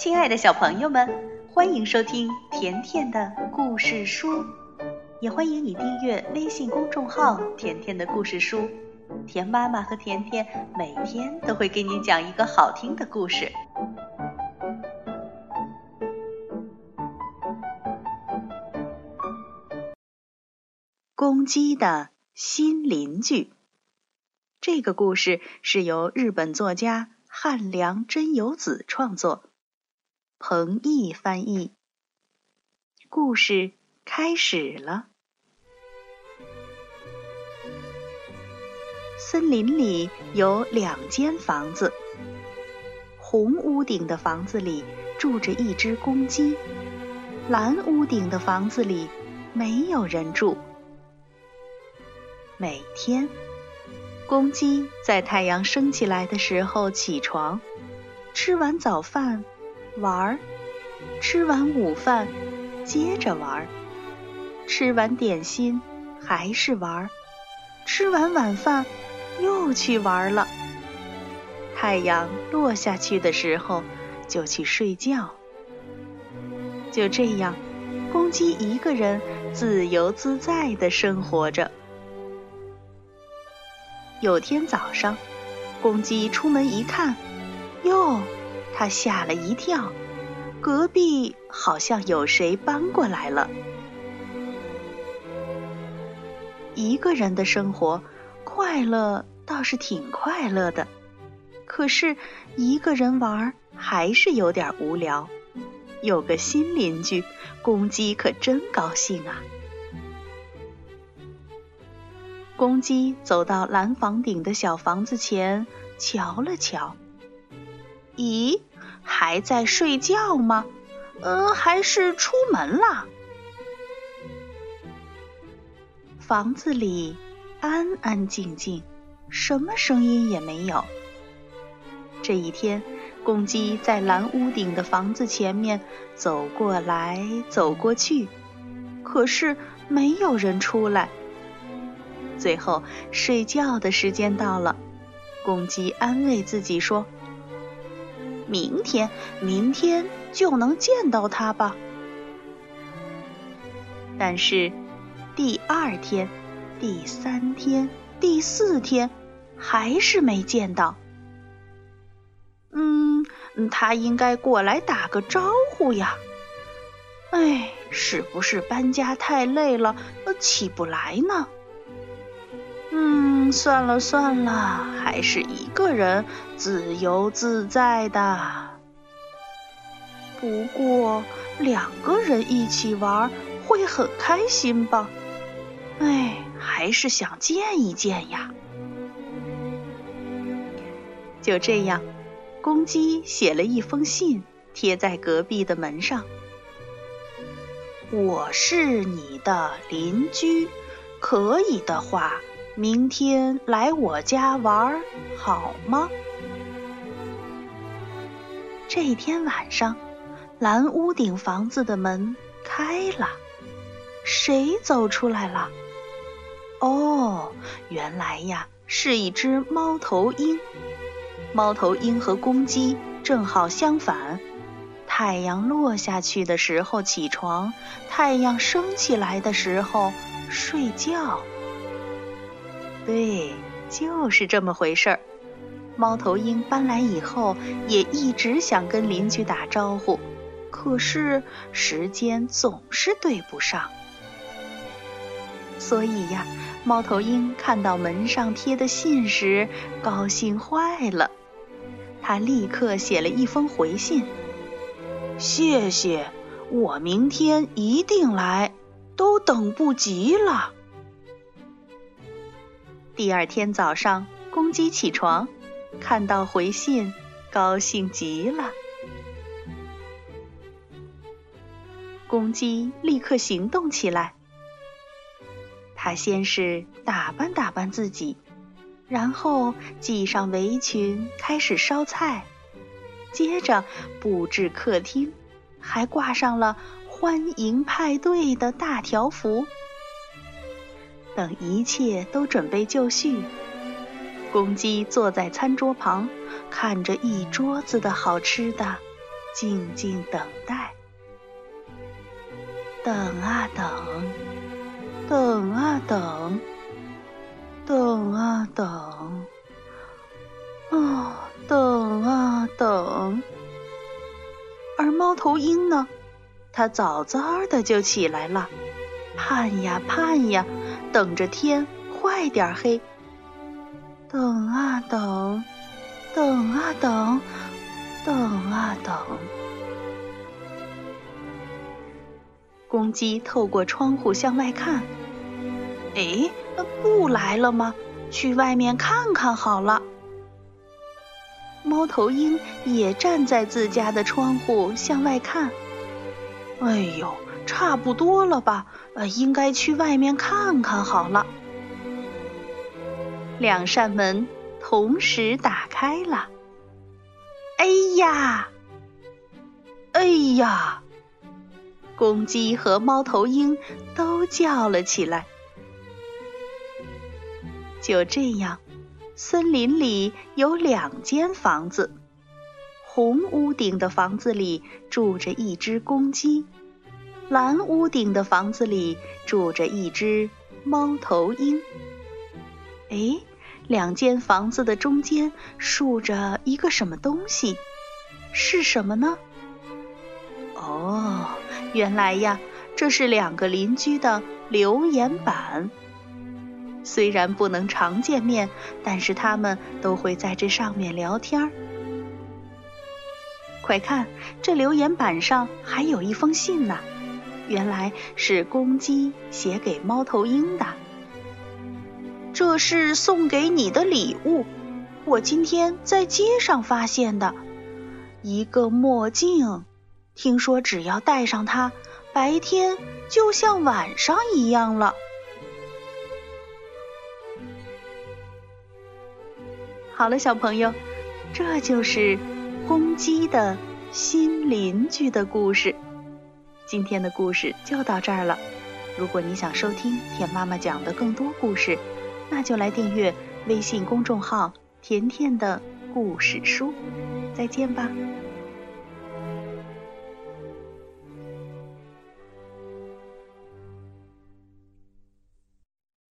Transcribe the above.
亲爱的小朋友们，欢迎收听甜甜的故事书，也欢迎你订阅微信公众号“甜甜的故事书”。甜妈妈和甜甜每天都会给你讲一个好听的故事。公鸡的新邻居，这个故事是由日本作家汉良真由子创作。彭毅翻译。故事开始了。森林里有两间房子，红屋顶的房子里住着一只公鸡，蓝屋顶的房子里没有人住。每天，公鸡在太阳升起来的时候起床，吃完早饭。玩儿，吃完午饭，接着玩儿；吃完点心，还是玩儿；吃完晚饭，又去玩儿了。太阳落下去的时候，就去睡觉。就这样，公鸡一个人自由自在的生活着。有天早上，公鸡出门一看，哟。他吓了一跳，隔壁好像有谁搬过来了。一个人的生活快乐倒是挺快乐的，可是一个人玩还是有点无聊。有个新邻居，公鸡可真高兴啊！公鸡走到蓝房顶的小房子前，瞧了瞧。咦，还在睡觉吗？呃，还是出门了？房子里安安静静，什么声音也没有。这一天，公鸡在蓝屋顶的房子前面走过来走过去，可是没有人出来。最后，睡觉的时间到了，公鸡安慰自己说。明天，明天就能见到他吧。但是，第二天、第三天、第四天，还是没见到。嗯，他应该过来打个招呼呀。哎，是不是搬家太累了，起不来呢？算了算了，还是一个人自由自在的。不过两个人一起玩会很开心吧？哎，还是想见一见呀。就这样，公鸡写了一封信，贴在隔壁的门上。我是你的邻居，可以的话。明天来我家玩好吗？这天晚上，蓝屋顶房子的门开了，谁走出来了？哦，原来呀，是一只猫头鹰。猫头鹰和公鸡正好相反，太阳落下去的时候起床，太阳升起来的时候睡觉。对，就是这么回事儿。猫头鹰搬来以后，也一直想跟邻居打招呼，可是时间总是对不上。所以呀，猫头鹰看到门上贴的信时，高兴坏了。他立刻写了一封回信：“谢谢，我明天一定来，都等不及了。”第二天早上，公鸡起床，看到回信，高兴极了。公鸡立刻行动起来。它先是打扮打扮自己，然后系上围裙，开始烧菜，接着布置客厅，还挂上了欢迎派对的大条幅。等一切都准备就绪，公鸡坐在餐桌旁，看着一桌子的好吃的，静静等待。等啊等，等啊等，等啊等，啊，等啊等。而猫头鹰呢？它早早的就起来了，盼呀盼呀，等着天快点黑。等啊等，等啊等，等啊等。公鸡透过窗户向外看，哎，不来了吗？去外面看看好了。猫头鹰也站在自家的窗户向外看，哎呦，差不多了吧？呃，应该去外面看看好了。两扇门同时打开了，哎呀，哎呀！公鸡和猫头鹰都叫了起来。就这样，森林里有两间房子，红屋顶的房子里住着一只公鸡，蓝屋顶的房子里住着一只猫头鹰。哎，两间房子的中间竖着一个什么东西？是什么呢？哦。原来呀，这是两个邻居的留言板。虽然不能常见面，但是他们都会在这上面聊天儿。快看，这留言板上还有一封信呢，原来是公鸡写给猫头鹰的。这是送给你的礼物，我今天在街上发现的，一个墨镜。听说只要戴上它，白天就像晚上一样了。好了，小朋友，这就是公鸡的新邻居的故事。今天的故事就到这儿了。如果你想收听甜妈妈讲的更多故事，那就来订阅微信公众号“甜甜的故事书”。再见吧。